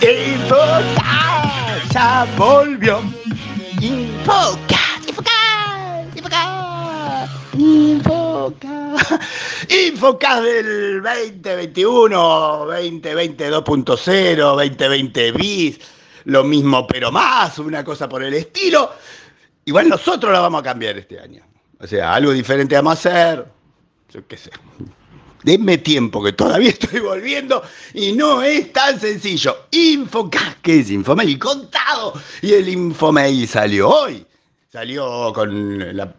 Infoca. Ya volvió. Infoca. Infoca. Infoca. Infoca. Infoca del 2021, 2020 2.0, 2020 bis. Lo mismo pero más, una cosa por el estilo. Igual nosotros la vamos a cambiar este año. O sea, algo diferente vamos a hacer. Yo qué sé. Denme tiempo, que todavía estoy volviendo y no es tan sencillo. Infocas, ¿qué es Infomail? Contado. Y el Infomail salió hoy. Salió con la,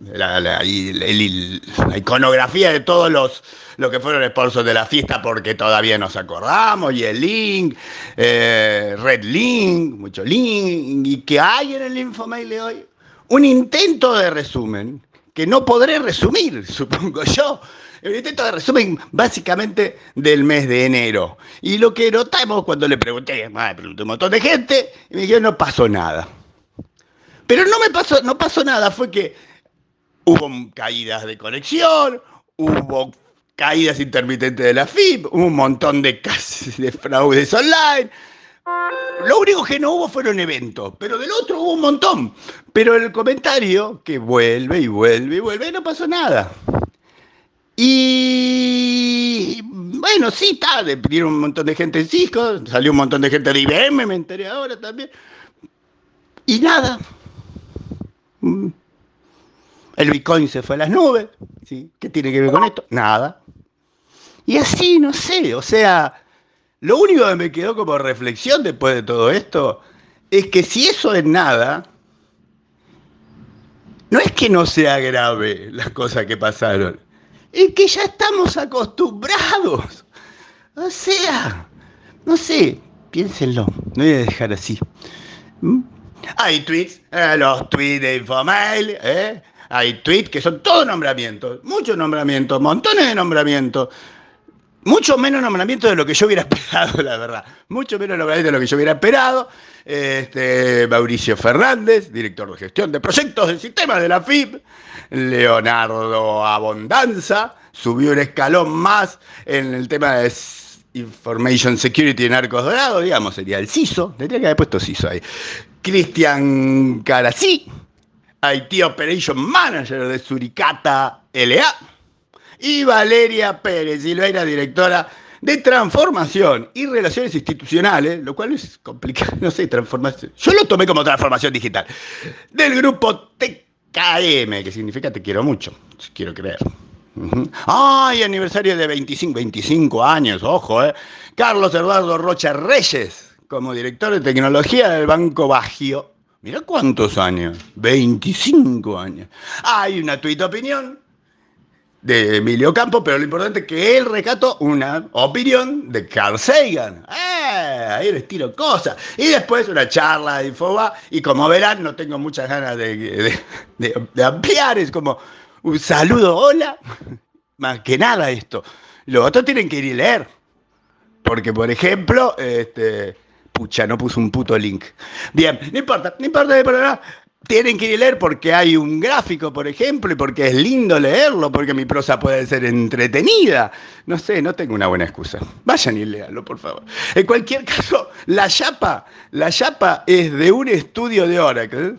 iconografía de todos los, los que fueron sponsors de la fiesta porque todavía nos acordamos. Y el link, eh, Red Link, mucho link. ¿Y qué hay en el Infomail de hoy? Un intento de resumen que no podré resumir, supongo yo el intento de resumen básicamente del mes de enero. Y lo que notamos cuando le pregunté, me pregunté un montón de gente, y me dijeron, no pasó nada. Pero no me pasó, no pasó nada, fue que hubo caídas de conexión, hubo caídas intermitentes de la FIP, hubo un montón de de fraudes online. Lo único que no hubo fueron eventos, pero del otro hubo un montón. Pero el comentario que vuelve y vuelve y vuelve, no pasó nada. Y bueno, sí, está, despidieron un montón de gente en Cisco, salió un montón de gente de IBM, me enteré ahora también. Y nada. Mm. El Bitcoin se fue a las nubes. ¿sí? ¿Qué tiene que ver con esto? Nada. Y así, no sé, o sea, lo único que me quedó como reflexión después de todo esto es que si eso es nada, no es que no sea grave las cosas que pasaron es que ya estamos acostumbrados. O sea, no sé, piénsenlo, no voy a dejar así. ¿Mm? Hay tweets, eh, los tweets de Infomail, ¿eh? hay tweets que son todos nombramientos, muchos nombramientos, montones de nombramientos. Mucho menos nombramientos de lo que yo hubiera esperado, la verdad. Mucho menos nombramientos de lo que yo hubiera esperado. Mauricio Fernández, director de gestión de proyectos del sistema de la FIP. Leonardo Abondanza, subió un escalón más en el tema de Information Security en Arcos Dorados, digamos, sería el CISO, tendría que haber puesto CISO ahí. Cristian Carasí, IT Operation Manager de Suricata LA. Y Valeria Pérez Silveira, directora de transformación y relaciones institucionales, lo cual es complicado, no sé, transformación. Yo lo tomé como transformación digital. Del grupo TEC KM, que significa te quiero mucho, quiero creer. ¡Ay, aniversario de 25, 25 años! Ojo, ¿eh? Carlos Eduardo Rocha Reyes, como director de tecnología del Banco Bagio. Mira cuántos años, 25 años. Hay una tuita opinión de Emilio Campo, pero lo importante es que él recató una opinión de Carl Sagan. ¡Eh! Ahí les tiro cosas. Y después una charla de Infoba, y como verán, no tengo muchas ganas de, ampliar, es como un saludo, hola, más que nada esto. Los otros tienen que ir y leer, porque por ejemplo, este, pucha, no puso un puto link. Bien, no importa, no importa, no importa tienen que ir a leer porque hay un gráfico, por ejemplo, y porque es lindo leerlo, porque mi prosa puede ser entretenida. No sé, no tengo una buena excusa. Vayan y léanlo, por favor. En cualquier caso, la chapa, la chapa es de un estudio de Oracle,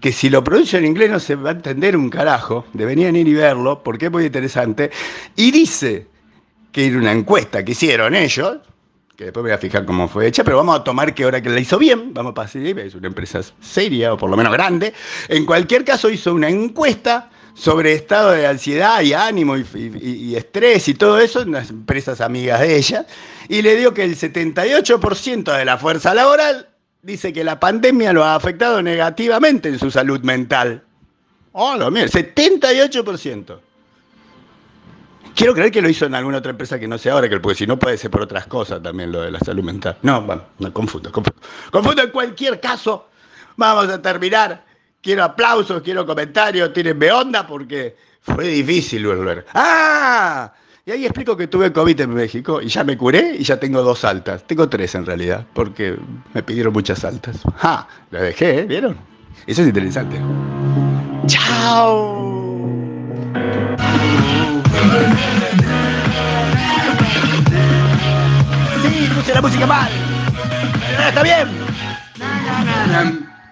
que si lo pronuncio en inglés no se va a entender un carajo. Deberían ir y verlo, porque es muy interesante. Y dice que en una encuesta que hicieron ellos, que después voy a fijar cómo fue hecha, pero vamos a tomar que ahora que la hizo bien, vamos a pasar, es una empresa seria o por lo menos grande. En cualquier caso hizo una encuesta sobre estado de ansiedad y ánimo y, estrés y todo eso en las empresas amigas de ella, y le dio que el 78% de la fuerza laboral dice que la pandemia lo ha afectado negativamente en su salud mental. Oh, mira, 78%. Quiero creer que lo hizo en alguna otra empresa que no sea ahora, porque si no puede ser por otras cosas también lo de la salud mental. No, bueno, no, confundo, confundo. Confundo en cualquier caso. Vamos a terminar. Quiero aplausos, quiero comentarios, tírenme onda porque fue difícil volver. ¡Ah! Y ahí explico que tuve COVID en México y ya me curé y ya tengo dos altas. Tengo tres en realidad, porque me pidieron muchas altas. ¡Ja! La dejé, ¿eh? ¿vieron? Eso es interesante. ¡Chao! La música mal. Está bien.